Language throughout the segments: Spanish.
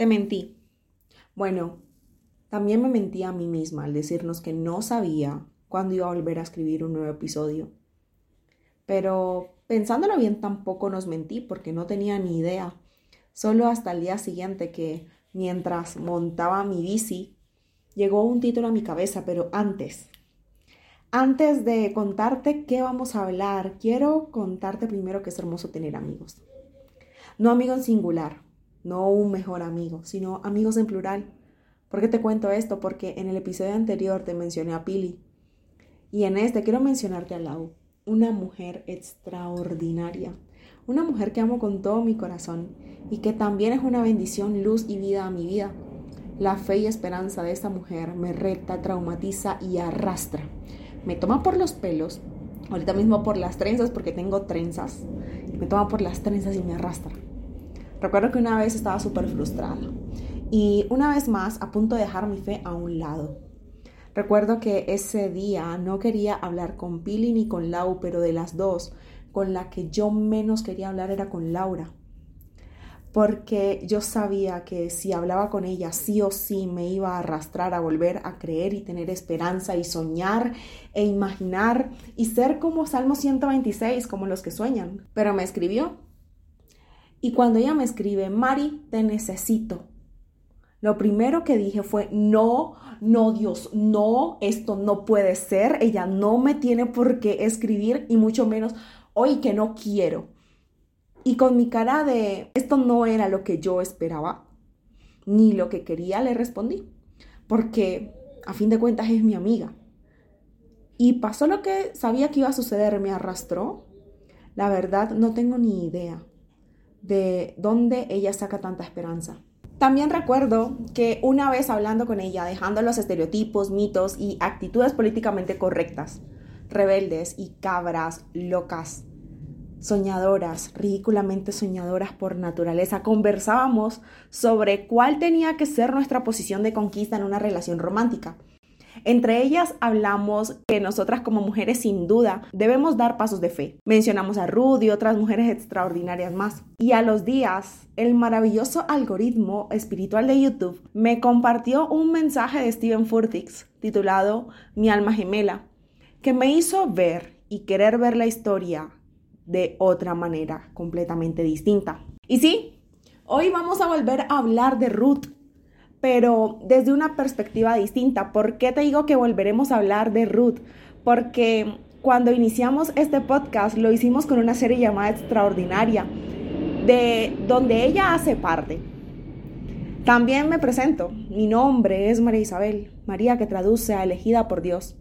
Te mentí. Bueno, también me mentí a mí misma al decirnos que no sabía cuándo iba a volver a escribir un nuevo episodio. Pero pensándolo bien tampoco nos mentí porque no tenía ni idea. Solo hasta el día siguiente que, mientras montaba mi bici, llegó un título a mi cabeza, pero antes. Antes de contarte qué vamos a hablar, quiero contarte primero que es hermoso tener amigos. No amigo en singular, no un mejor amigo, sino amigos en plural. ¿Por qué te cuento esto? Porque en el episodio anterior te mencioné a Pili. Y en este quiero mencionarte a Lau, una mujer extraordinaria, una mujer que amo con todo mi corazón y que también es una bendición, luz y vida a mi vida. La fe y esperanza de esta mujer me reta, traumatiza y arrastra. Me toma por los pelos, ahorita mismo por las trenzas porque tengo trenzas. Me toma por las trenzas y me arrastra. Recuerdo que una vez estaba súper frustrada y una vez más a punto de dejar mi fe a un lado. Recuerdo que ese día no quería hablar con Pili ni con Lau, pero de las dos, con la que yo menos quería hablar era con Laura. Porque yo sabía que si hablaba con ella, sí o sí me iba a arrastrar a volver a creer y tener esperanza y soñar e imaginar y ser como Salmo 126, como los que sueñan. Pero me escribió y cuando ella me escribe, Mari, te necesito. Lo primero que dije fue, no, no, Dios, no, esto no puede ser. Ella no me tiene por qué escribir y mucho menos hoy que no quiero. Y con mi cara de, esto no era lo que yo esperaba, ni lo que quería, le respondí. Porque a fin de cuentas es mi amiga. Y pasó lo que sabía que iba a suceder, me arrastró. La verdad, no tengo ni idea de dónde ella saca tanta esperanza. También recuerdo que una vez hablando con ella, dejando los estereotipos, mitos y actitudes políticamente correctas, rebeldes y cabras, locas, soñadoras, ridículamente soñadoras por naturaleza, conversábamos sobre cuál tenía que ser nuestra posición de conquista en una relación romántica. Entre ellas hablamos que nosotras como mujeres sin duda debemos dar pasos de fe. Mencionamos a Ruth y otras mujeres extraordinarias más. Y a los días, el maravilloso algoritmo espiritual de YouTube me compartió un mensaje de Steven Furtick titulado Mi alma gemela, que me hizo ver y querer ver la historia de otra manera completamente distinta. Y sí, hoy vamos a volver a hablar de Ruth pero desde una perspectiva distinta. ¿Por qué te digo que volveremos a hablar de Ruth? Porque cuando iniciamos este podcast lo hicimos con una serie llamada Extraordinaria, de donde ella hace parte. También me presento. Mi nombre es María Isabel, María que traduce a elegida por Dios.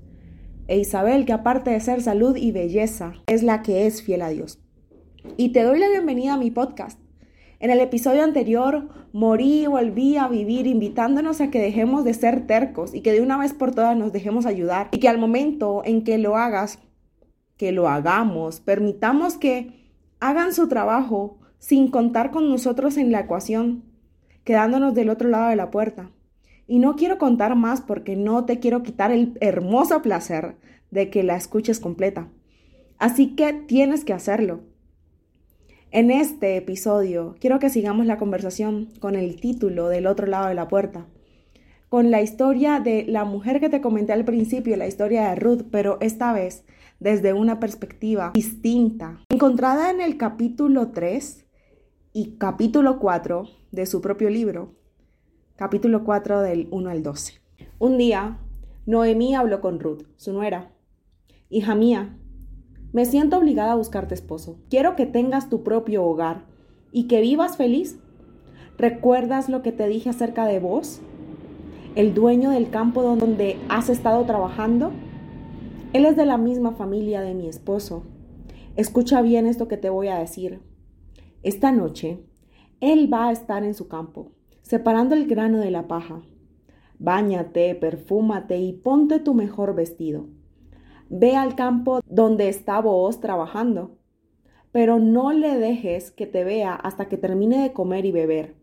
E Isabel que aparte de ser salud y belleza, es la que es fiel a Dios. Y te doy la bienvenida a mi podcast en el episodio anterior, morí y volví a vivir invitándonos a que dejemos de ser tercos y que de una vez por todas nos dejemos ayudar y que al momento en que lo hagas, que lo hagamos, permitamos que hagan su trabajo sin contar con nosotros en la ecuación, quedándonos del otro lado de la puerta. Y no quiero contar más porque no te quiero quitar el hermoso placer de que la escuches completa. Así que tienes que hacerlo. En este episodio quiero que sigamos la conversación con el título del otro lado de la puerta, con la historia de la mujer que te comenté al principio, la historia de Ruth, pero esta vez desde una perspectiva distinta, encontrada en el capítulo 3 y capítulo 4 de su propio libro, capítulo 4 del 1 al 12. Un día, Noemí habló con Ruth, su nuera. Hija mía, me siento obligada a buscarte esposo. Quiero que tengas tu propio hogar y que vivas feliz. ¿Recuerdas lo que te dije acerca de vos? El dueño del campo donde has estado trabajando. Él es de la misma familia de mi esposo. Escucha bien esto que te voy a decir. Esta noche, él va a estar en su campo, separando el grano de la paja. Báñate, perfúmate y ponte tu mejor vestido Ve al campo donde está vos trabajando, pero no le dejes que te vea hasta que termine de comer y beber.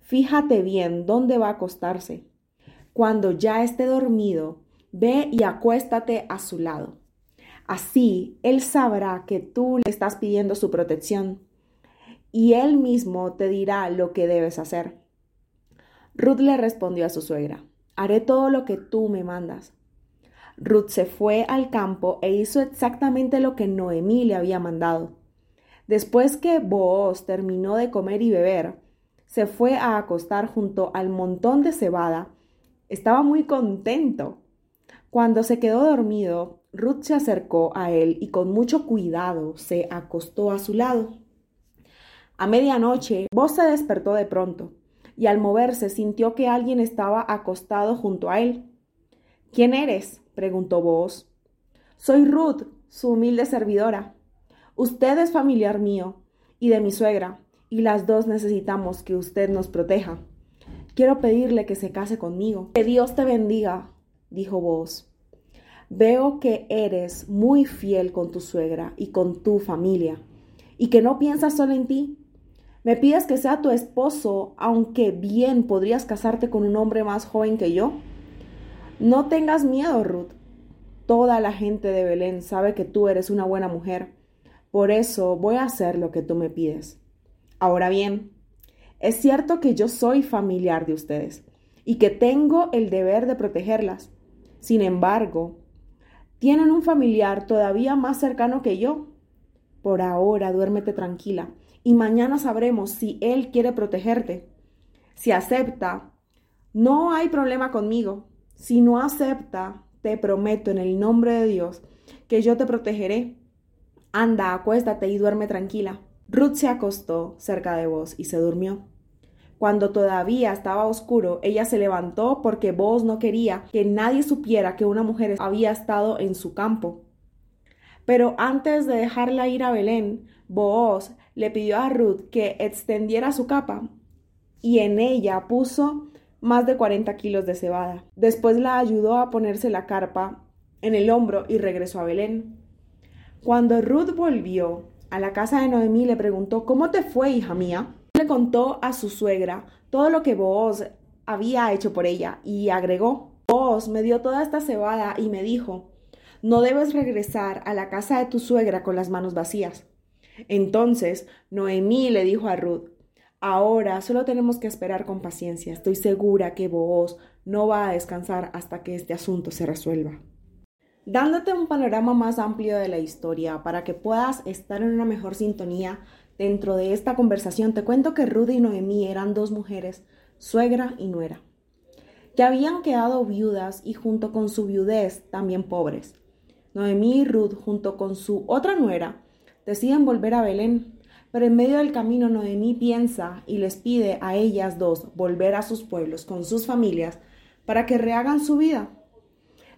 Fíjate bien dónde va a acostarse. Cuando ya esté dormido, ve y acuéstate a su lado. Así él sabrá que tú le estás pidiendo su protección y él mismo te dirá lo que debes hacer. Ruth le respondió a su suegra, haré todo lo que tú me mandas. Ruth se fue al campo e hizo exactamente lo que Noemí le había mandado. Después que Booz terminó de comer y beber, se fue a acostar junto al montón de cebada. Estaba muy contento. Cuando se quedó dormido, Ruth se acercó a él y con mucho cuidado se acostó a su lado. A medianoche, Booz se despertó de pronto y al moverse sintió que alguien estaba acostado junto a él. ¿Quién eres? Preguntó Booz. Soy Ruth, su humilde servidora. Usted es familiar mío y de mi suegra, y las dos necesitamos que usted nos proteja. Quiero pedirle que se case conmigo. Que Dios te bendiga, dijo Booz. Veo que eres muy fiel con tu suegra y con tu familia, y que no piensas solo en ti. Me pides que sea tu esposo, aunque bien podrías casarte con un hombre más joven que yo. No tengas miedo, Ruth. Toda la gente de Belén sabe que tú eres una buena mujer. Por eso voy a hacer lo que tú me pides. Ahora bien, es cierto que yo soy familiar de ustedes y que tengo el deber de protegerlas. Sin embargo, tienen un familiar todavía más cercano que yo. Por ahora, duérmete tranquila y mañana sabremos si Él quiere protegerte. Si acepta, no hay problema conmigo. Si no acepta, te prometo en el nombre de Dios que yo te protegeré. Anda, acuéstate y duerme tranquila. Ruth se acostó cerca de vos y se durmió. Cuando todavía estaba oscuro, ella se levantó porque vos no quería que nadie supiera que una mujer había estado en su campo. Pero antes de dejarla ir a Belén, Booz le pidió a Ruth que extendiera su capa y en ella puso más de 40 kilos de cebada. Después la ayudó a ponerse la carpa en el hombro y regresó a Belén. Cuando Ruth volvió a la casa de Noemí le preguntó ¿Cómo te fue, hija mía? Le contó a su suegra todo lo que Booz había hecho por ella y agregó Booz me dio toda esta cebada y me dijo no debes regresar a la casa de tu suegra con las manos vacías. Entonces Noemí le dijo a Ruth, ahora solo tenemos que esperar con paciencia. Estoy segura que Booz no va a descansar hasta que este asunto se resuelva. Dándote un panorama más amplio de la historia para que puedas estar en una mejor sintonía dentro de esta conversación, te cuento que Ruth y Noemí eran dos mujeres, suegra y nuera, que habían quedado viudas y junto con su viudez también pobres. Noemí y Ruth, junto con su otra nuera, deciden volver a Belén, pero en medio del camino Noemí piensa y les pide a ellas dos volver a sus pueblos con sus familias para que rehagan su vida.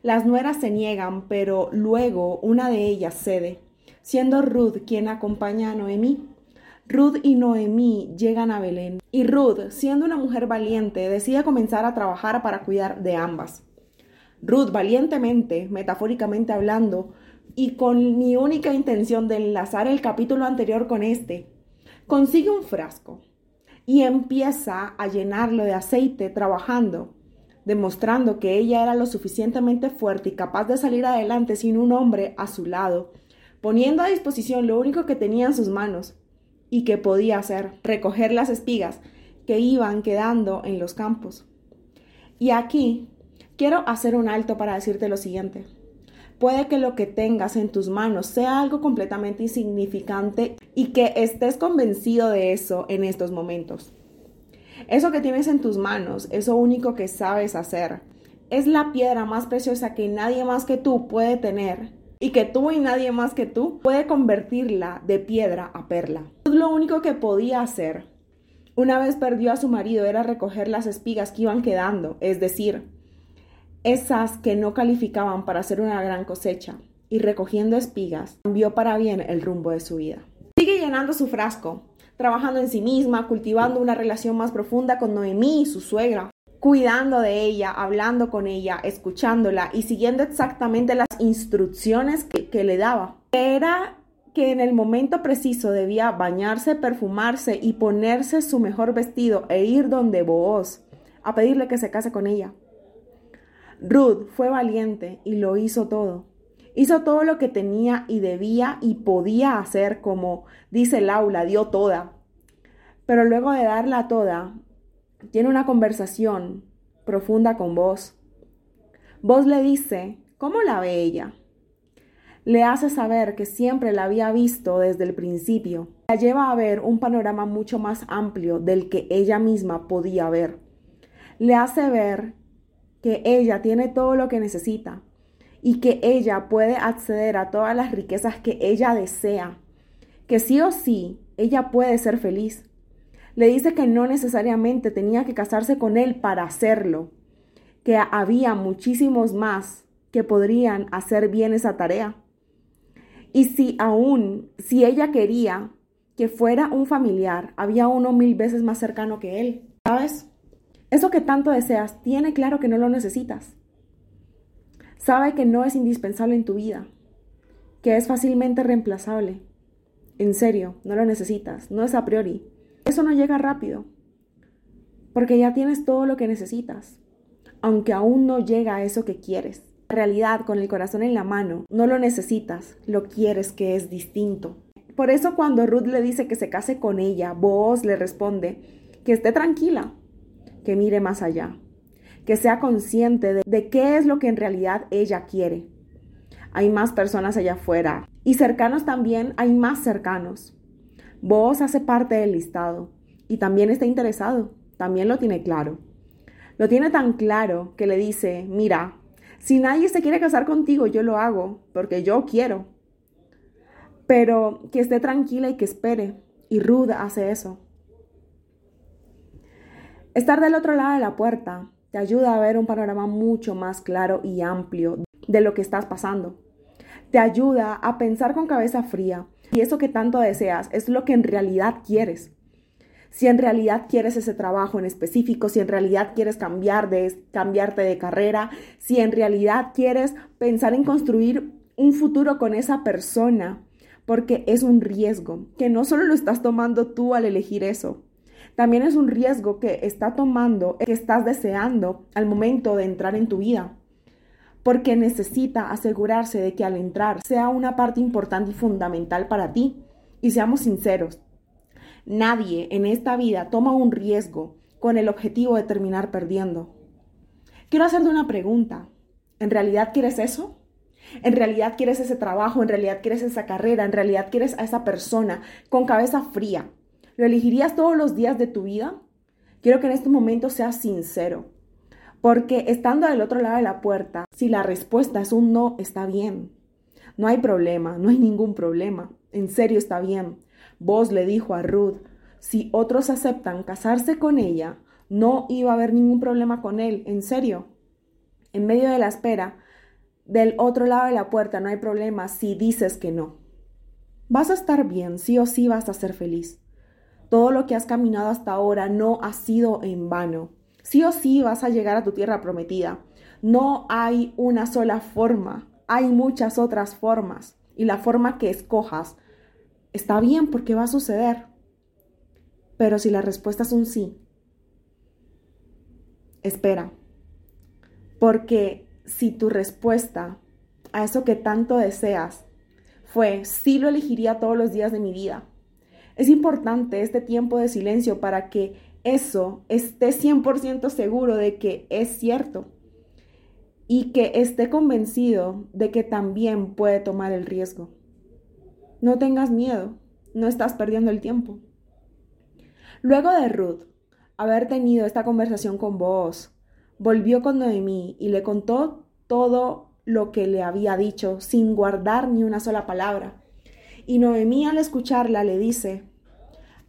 Las nueras se niegan, pero luego una de ellas cede, siendo Ruth quien acompaña a Noemí. Ruth y Noemí llegan a Belén y Ruth, siendo una mujer valiente, decide comenzar a trabajar para cuidar de ambas. Ruth valientemente, metafóricamente hablando, y con mi única intención de enlazar el capítulo anterior con este, consigue un frasco y empieza a llenarlo de aceite trabajando, demostrando que ella era lo suficientemente fuerte y capaz de salir adelante sin un hombre a su lado, poniendo a disposición lo único que tenía en sus manos y que podía hacer, recoger las espigas que iban quedando en los campos. Y aquí quiero hacer un alto para decirte lo siguiente. Puede que lo que tengas en tus manos sea algo completamente insignificante y que estés convencido de eso en estos momentos. Eso que tienes en tus manos, eso único que sabes hacer, es la piedra más preciosa que nadie más que tú puede tener y que tú y nadie más que tú puede convertirla de piedra a perla. Lo único que podía hacer una vez perdió a su marido era recoger las espigas que iban quedando, es decir, esas que no calificaban para hacer una gran cosecha, y recogiendo espigas, cambió para bien el rumbo de su vida. Sigue llenando su frasco, trabajando en sí misma, cultivando una relación más profunda con Noemí, su suegra, cuidando de ella, hablando con ella, escuchándola y siguiendo exactamente las instrucciones que, le daba. Era que en el momento preciso debía bañarse, perfumarse y ponerse su mejor vestido e ir donde Booz a pedirle que se case con ella. Ruth fue valiente y lo hizo todo. Hizo todo lo que tenía y debía y podía hacer, como dice Laura, dio toda. Pero luego de darla toda, tiene una conversación profunda con vos. Vos le dice, ¿cómo la ve ella? Le hace saber que siempre la había visto desde el principio. La lleva a ver un panorama mucho más amplio del que ella misma podía ver. Le hace ver que ella tiene todo lo que necesita y que ella puede acceder a todas las riquezas que ella desea, que sí o sí ella puede ser feliz. Le dice que no necesariamente tenía que casarse con él para hacerlo, que había muchísimos más que podrían hacer bien esa tarea. Y si aún, si ella quería que fuera un familiar, había uno mil veces más cercano que él. ¿Sabes? Eso que tanto deseas, tiene claro que no lo necesitas. Sabe que no es indispensable en tu vida, que es fácilmente reemplazable. En serio, no lo necesitas, no es a priori. Eso no llega rápido, porque ya tienes todo lo que necesitas, aunque aún no llega a eso que quieres. En realidad, con el corazón en la mano, no lo necesitas, lo quieres que es distinto. Por eso cuando Ruth le dice que se case con ella, vos le responde que esté tranquila, que mire más allá, que sea consciente de, qué es lo que en realidad ella quiere. Hay más personas allá afuera y cercanos también hay más cercanos. Vos hace parte del listado y también está interesado, también lo tiene claro. Lo tiene tan claro que le dice, mira, si nadie se quiere casar contigo, yo lo hago, porque yo quiero. Pero que esté tranquila y que espere. Y Ruth hace eso. Estar del otro lado de la puerta te ayuda a ver un panorama mucho más claro y amplio de lo que estás pasando. Te ayuda a pensar con cabeza fría y eso que tanto deseas es lo que en realidad quieres. Si en realidad quieres ese trabajo en específico, si en realidad quieres cambiar de, cambiarte de carrera, si en realidad quieres pensar en construir un futuro con esa persona, porque es un riesgo que no solo lo estás tomando tú al elegir eso, también es un riesgo que está tomando, que estás deseando al momento de entrar en tu vida. Porque necesita asegurarse de que al entrar sea una parte importante y fundamental para ti. Y seamos sinceros, nadie en esta vida toma un riesgo con el objetivo de terminar perdiendo. Quiero hacerte una pregunta. ¿En realidad quieres eso? ¿En realidad quieres ese trabajo? ¿En realidad quieres esa carrera? ¿En realidad quieres a esa persona con cabeza fría? ¿Lo elegirías todos los días de tu vida? Quiero que en este momento seas sincero, porque estando del otro lado de la puerta, si la respuesta es un no, está bien. No hay problema, no hay ningún problema. En serio está bien. Vos le dijo a Ruth, si otros aceptan casarse con ella, no iba a haber ningún problema con él, en serio. En medio de la espera, del otro lado de la puerta no hay problema si dices que no. Vas a estar bien, sí o sí vas a ser feliz. Todo lo que has caminado hasta ahora no ha sido en vano. Sí o sí vas a llegar a tu tierra prometida. No hay una sola forma, hay muchas otras formas. Y la forma que escojas está bien porque va a suceder. Pero si la respuesta es un sí, espera. Porque si tu respuesta a eso que tanto deseas fue sí lo elegiría todos los días de mi vida, es importante este tiempo de silencio para que eso esté 100% seguro de que es cierto y que esté convencido de que también puede tomar el riesgo. No tengas miedo, no estás perdiendo el tiempo. Luego de Ruth haber tenido esta conversación con vos, volvió con Noemí y le contó todo lo que le había dicho sin guardar ni una sola palabra. Y Noemí al escucharla le dice,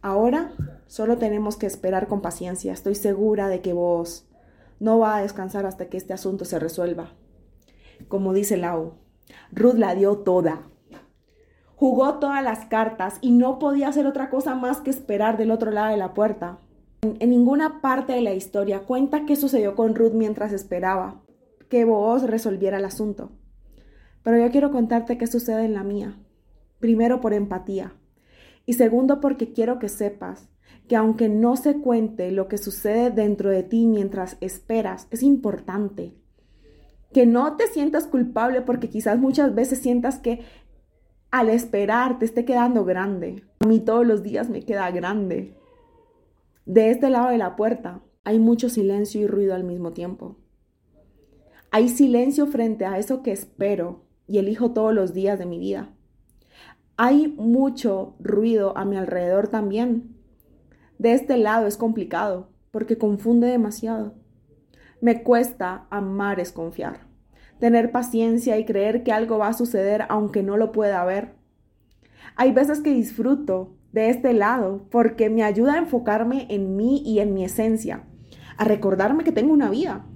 Ahora solo tenemos que esperar con paciencia. Estoy segura de que vos no va a descansar hasta que este asunto se resuelva. Como dice Lau, Ruth la dio toda. Jugó todas las cartas y no podía hacer otra cosa más que esperar del otro lado de la puerta. En, ninguna parte de la historia cuenta qué sucedió con Ruth mientras esperaba que vos resolviera el asunto. Pero yo quiero contarte qué sucede en la mía. Primero por empatía. Y segundo, porque quiero que sepas que aunque no se cuente lo que sucede dentro de ti mientras esperas, es importante. Que no te sientas culpable porque quizás muchas veces sientas que al esperar te esté quedando grande. A mí todos los días me queda grande. De este lado de la puerta hay mucho silencio y ruido al mismo tiempo. Hay silencio frente a eso que espero y elijo todos los días de mi vida. Hay mucho ruido a mi alrededor también. De este lado es complicado porque confunde demasiado. Me cuesta amar es confiar, tener paciencia y creer que algo va a suceder aunque no lo pueda ver. Hay veces que disfruto de este lado porque me ayuda a enfocarme en mí y en mi esencia, a recordarme que tengo una vida,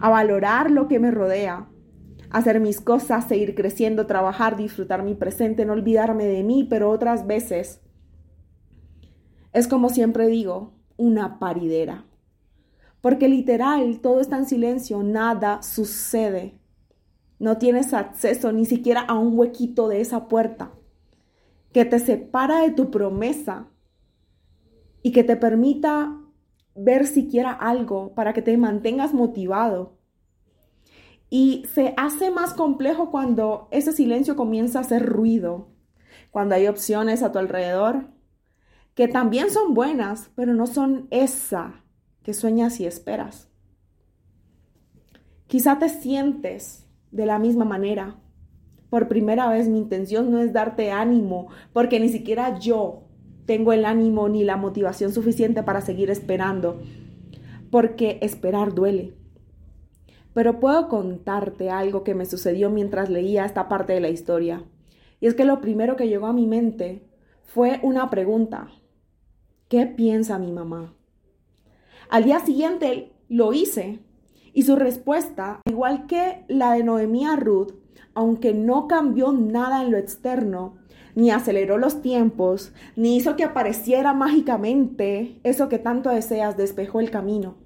a valorar lo que me rodea, hacer mis cosas, seguir creciendo, trabajar, disfrutar mi presente, no olvidarme de mí, pero otras veces es como siempre digo, una paridera. Porque literal, todo está en silencio, nada sucede. No tienes acceso ni siquiera a un huequito de esa puerta que te separa de tu promesa y que te permita ver siquiera algo para que te mantengas motivado. Y se hace más complejo cuando ese silencio comienza a hacer ruido, cuando hay opciones a tu alrededor que también son buenas, pero no son esa que sueñas y esperas. Quizá te sientes de la misma manera. Por primera vez mi intención no es darte ánimo, porque ni siquiera yo tengo el ánimo ni la motivación suficiente para seguir esperando, porque esperar duele. Pero puedo contarte algo que me sucedió mientras leía esta parte de la historia. Y es que lo primero que llegó a mi mente fue una pregunta. ¿Qué piensa mi mamá? Al día siguiente lo hice y su respuesta, igual que la de Noemí Ruth, aunque no cambió nada en lo externo, ni aceleró los tiempos, ni hizo que apareciera mágicamente eso que tanto deseas, despejó el camino.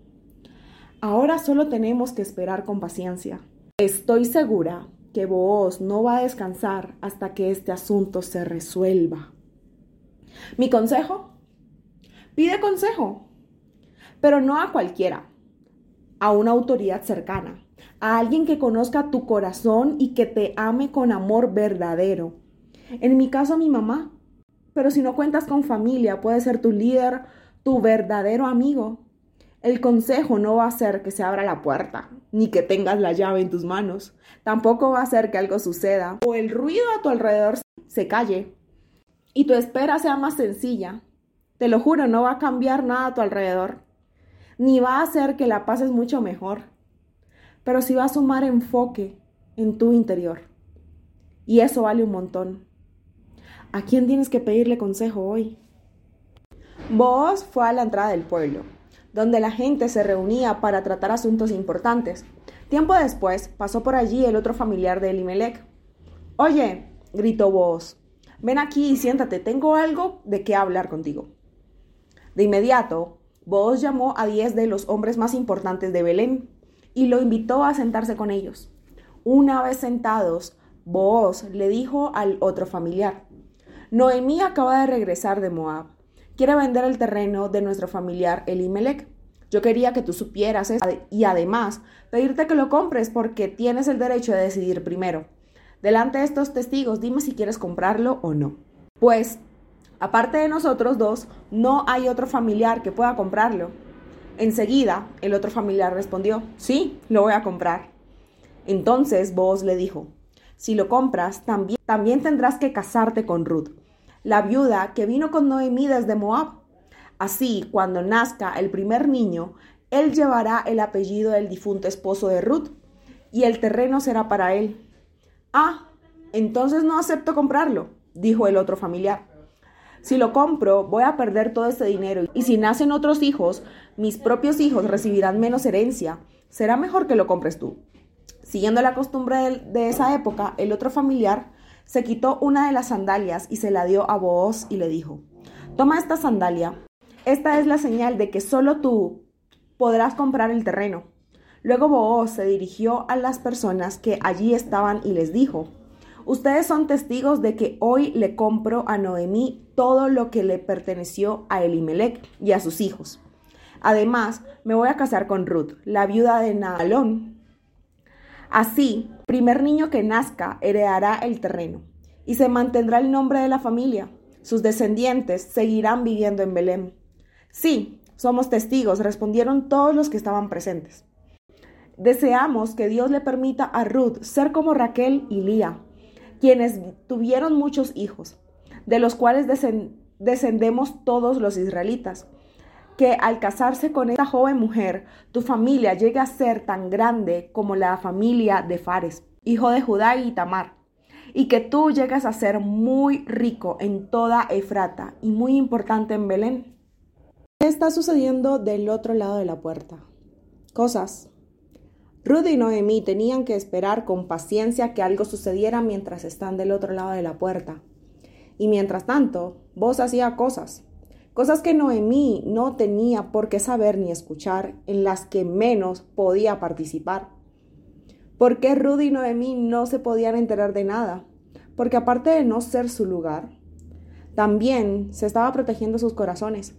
Ahora solo tenemos que esperar con paciencia. Estoy segura que vos no va a descansar hasta que este asunto se resuelva. Mi consejo, pide consejo pero no a cualquiera, a una autoridad cercana, a alguien que conozca tu corazón y que te ame con amor verdadero. En mi caso, mi mamá. Pero si no cuentas con familia, puede ser tu líder, tu verdadero amigo. El consejo no va a ser que se abra la puerta, ni que tengas la llave en tus manos. Tampoco va a ser que algo suceda o el ruido a tu alrededor se calle y tu espera sea más sencilla. Te lo juro, no va a cambiar nada a tu alrededor ni va a hacer que la pases mucho mejor, pero sí va a sumar enfoque en tu interior. Y eso vale un montón. ¿A quién tienes que pedirle consejo hoy? Vos fue a la entrada del pueblo, donde la gente se reunía para tratar asuntos importantes. Tiempo después pasó por allí el otro familiar de Elimelech. Oye, gritó vos, ven aquí y siéntate, tengo algo de qué hablar contigo. De inmediato, Boaz llamó a diez de los hombres más importantes de Belén y lo invitó a sentarse con ellos. Una vez sentados, Boaz le dijo al otro familiar, Noemí acaba de regresar de Moab. Quiere vender el terreno de nuestro familiar Elimelech. Yo quería que tú supieras eso y además pedirte que lo compres porque tienes el derecho de decidir primero. Delante de estos testigos, dime si quieres comprarlo o no. Pues Aparte de nosotros dos, no hay otro familiar que pueda comprarlo. Enseguida, el otro familiar respondió, sí, lo voy a comprar. Entonces vos le dijo, si lo compras, también, también tendrás que casarte con Ruth, la viuda que vino con Noemí desde Moab. Así, cuando nazca el primer niño, él llevará el apellido del difunto esposo de Ruth, y el terreno será para él. Ah, entonces no acepto comprarlo, dijo el otro familiar. Si lo compro, voy a perder todo ese dinero. Y si nacen otros hijos, mis propios hijos recibirán menos herencia. Será mejor que lo compres tú. Siguiendo la costumbre de, esa época, el otro familiar se quitó una de las sandalias y se la dio a Booz y le dijo, toma esta sandalia. Esta es la señal de que solo tú podrás comprar el terreno. Luego Booz se dirigió a las personas que allí estaban y les dijo, Ustedes son testigos de que hoy le compro a Noemí todo lo que le perteneció a Elimelech y a sus hijos. Además, me voy a casar con Ruth, la viuda de Naalón. Así, primer niño que nazca heredará el terreno y se mantendrá el nombre de la familia. Sus descendientes seguirán viviendo en Belén. Sí, somos testigos, respondieron todos los que estaban presentes. Deseamos que Dios le permita a Ruth ser como Raquel y Lía, quienes tuvieron muchos hijos, de los cuales descendemos todos los israelitas. Que al casarse con esta joven mujer, tu familia llegue a ser tan grande como la familia de Fares, hijo de Judá y Tamar, y que tú llegues a ser muy rico en toda Efrata y muy importante en Belén. ¿Qué está sucediendo del otro lado de la puerta? Cosas Ruth y Noemí tenían que esperar con paciencia que algo sucediera mientras están del otro lado de la puerta. Y mientras tanto, vos hacía cosas, cosas que Noemí no tenía por qué saber ni escuchar, en las que menos podía participar. ¿Por qué Ruth y Noemí no se podían enterar de nada? Porque aparte de no ser su lugar, también se estaba protegiendo sus corazones.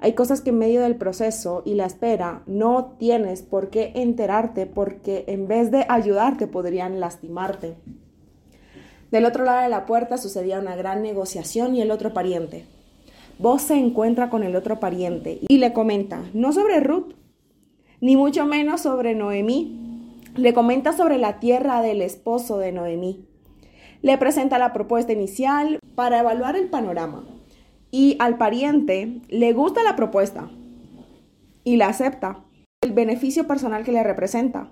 Hay cosas que en medio del proceso y la espera no tienes por qué enterarte porque en vez de ayudarte podrían lastimarte. Del otro lado de la puerta sucedía una gran negociación y el otro pariente. Vos se encuentra con el otro pariente y le comenta, no sobre Ruth, ni mucho menos sobre Noemí. Le comenta sobre la tierra del esposo de Noemí. Le presenta la propuesta inicial para evaluar el panorama y al pariente le gusta la propuesta y la acepta, el beneficio personal que le representa.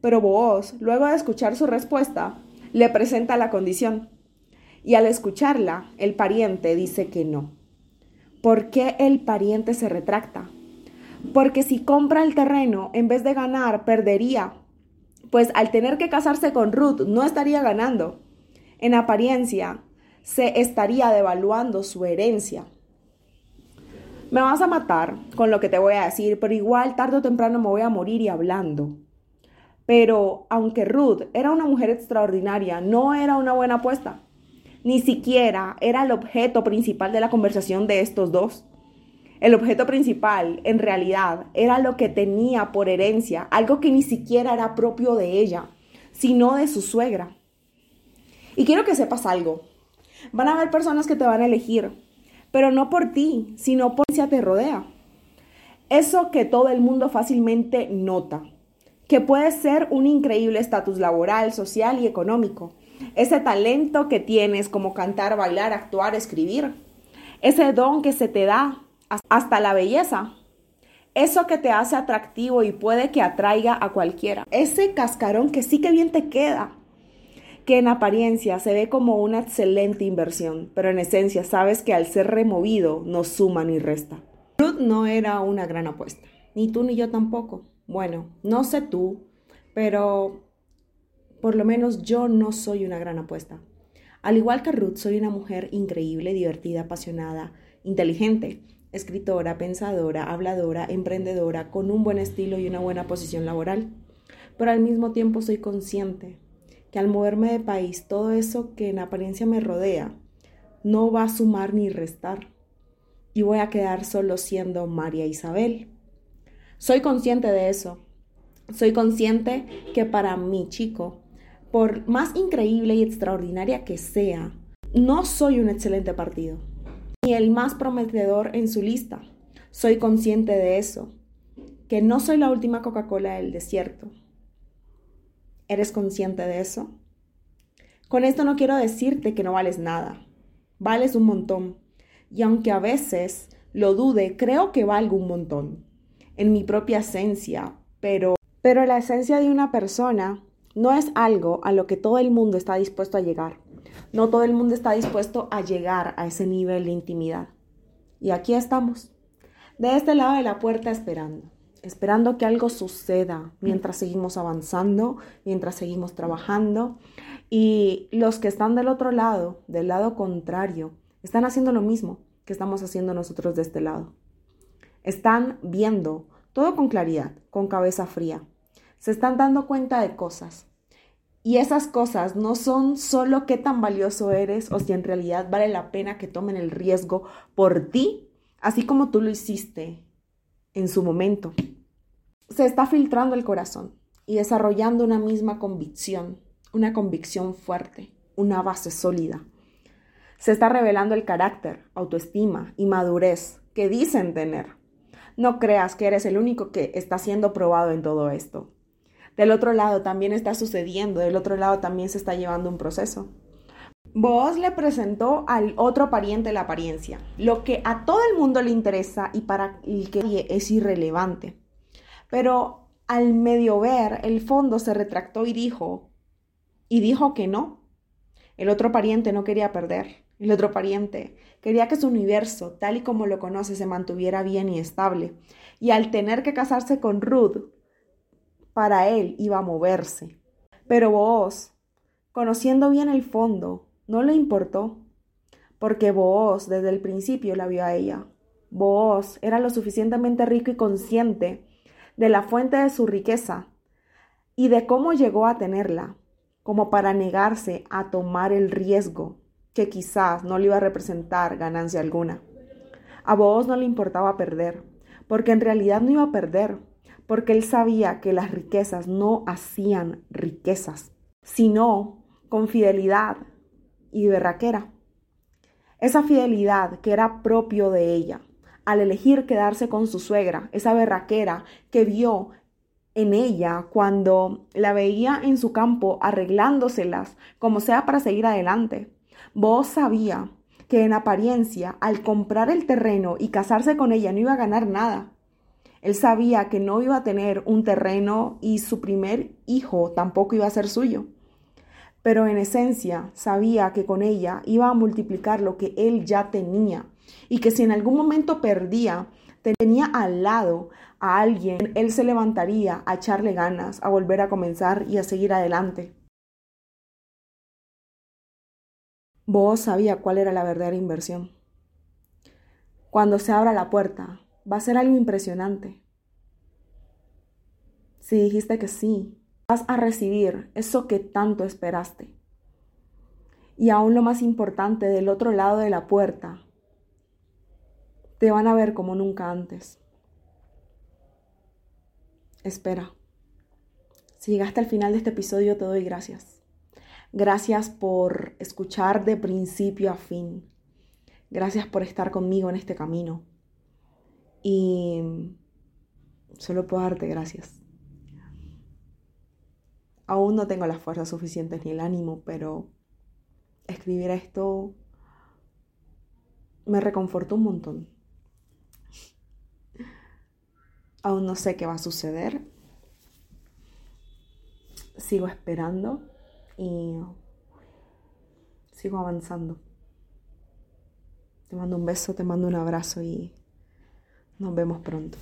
Pero vos, luego de escuchar su respuesta, le presenta la condición. Y al escucharla, el pariente dice que no. ¿Por qué el pariente se retracta? Porque si compra el terreno, en vez de ganar, perdería. Pues al tener que casarse con Ruth, no estaría ganando. En apariencia, se estaría devaluando su herencia. Me vas a matar con lo que te voy a decir, pero igual tarde o temprano me voy a morir y hablando. Pero aunque Ruth era una mujer extraordinaria, no era una buena apuesta. Ni siquiera era el objeto principal de la conversación de estos dos. El objeto principal, en realidad, era lo que tenía por herencia, algo que ni siquiera era propio de ella, sino de su suegra. Y quiero que sepas algo. Van a haber personas que te van a elegir, pero no por ti, sino por quien te rodea. Eso que todo el mundo fácilmente nota, que puede ser un increíble estatus laboral, social y económico. Ese talento que tienes como cantar, bailar, actuar, escribir. Ese don que se te da hasta la belleza. Eso que te hace atractivo y puede que atraiga a cualquiera. Ese cascarón que sí que bien te queda que en apariencia se ve como una excelente inversión, pero en esencia sabes que al ser removido no suma ni resta. Ruth no era una gran apuesta, ni tú ni yo tampoco. Bueno, no sé tú, pero por lo menos yo no soy una gran apuesta. Al igual que Ruth, soy una mujer increíble, divertida, apasionada, inteligente, escritora, pensadora, habladora, emprendedora, con un buen estilo y una buena posición laboral. Pero al mismo tiempo soy consciente que al moverme de país todo eso que en apariencia me rodea no va a sumar ni restar y voy a quedar solo siendo María Isabel. Soy consciente de eso. Soy consciente que para mi chico, por más increíble y extraordinaria que sea, no soy un excelente partido, ni el más prometedor en su lista. Soy consciente de eso, que no soy la última Coca-Cola del desierto, ¿Eres consciente de eso? Con esto no quiero decirte que no vales nada. Vales un montón. Y aunque a veces lo dude, creo que valgo un montón. En mi propia esencia. Pero, pero la esencia de una persona no es algo a lo que todo el mundo está dispuesto a llegar. No todo el mundo está dispuesto a llegar a ese nivel de intimidad. Y aquí estamos, de este lado de la puerta esperando esperando que algo suceda mientras seguimos avanzando, mientras seguimos trabajando. Y los que están del otro lado, del lado contrario, están haciendo lo mismo que estamos haciendo nosotros de este lado. Están viendo todo con claridad, con cabeza fría. Se están dando cuenta de cosas. Y esas cosas no son solo qué tan valioso eres o si en realidad vale la pena que tomen el riesgo por ti, así como tú lo hiciste en su momento se está filtrando el corazón y desarrollando una misma convicción, una convicción fuerte, una base sólida. Se está revelando el carácter, autoestima y madurez que dicen tener. No creas que eres el único que está siendo probado en todo esto. Del otro lado también está sucediendo, del otro lado también se está llevando un proceso. Vos le presentó al otro pariente la apariencia, lo que a todo el mundo le interesa y para el que es irrelevante. Pero al medio ver, el fondo se retractó y dijo, y dijo que no. El otro pariente no quería perder. El otro pariente quería que su universo, tal y como lo conoce, se mantuviera bien y estable. Y al tener que casarse con Ruth, para él iba a moverse. Pero vos, conociendo bien el fondo, no le importó, porque Booz desde el principio la vio a ella. Booz era lo suficientemente rico y consciente de la fuente de su riqueza y de cómo llegó a tenerla, como para negarse a tomar el riesgo que quizás no le iba a representar ganancia alguna. A Booz no le importaba perder, porque en realidad no iba a perder, porque él sabía que las riquezas no hacían riquezas, sino con fidelidad, y berraquera. Esa fidelidad que era propio de ella, al elegir quedarse con su suegra, esa berraquera que vio en ella cuando la veía en su campo arreglándoselas como sea para seguir adelante. Vos sabía que en apariencia, al comprar el terreno y casarse con ella, no iba a ganar nada. Él sabía que no iba a tener un terreno y su primer hijo tampoco iba a ser suyo pero en esencia sabía que con ella iba a multiplicar lo que él ya tenía y que si en algún momento perdía, tenía al lado a alguien, él se levantaría a echarle ganas, a volver a comenzar y a seguir adelante. Vos sabía cuál era la verdadera inversión. Cuando se abra la puerta, va a ser algo impresionante. Si dijiste que sí, vas a recibir eso que tanto esperaste. Y aún lo más importante, del otro lado de la puerta, te van a ver como nunca antes. Espera. Si llegaste al final de este episodio, te doy gracias. Gracias por escuchar de principio a fin. Gracias por estar conmigo en este camino. Y solo puedo darte gracias. Aún no tengo las fuerzas suficientes ni el ánimo, pero escribir esto me reconfortó un montón. Aún no sé qué va a suceder. Sigo esperando y sigo avanzando. Te mando un beso, te mando un abrazo y nos vemos pronto.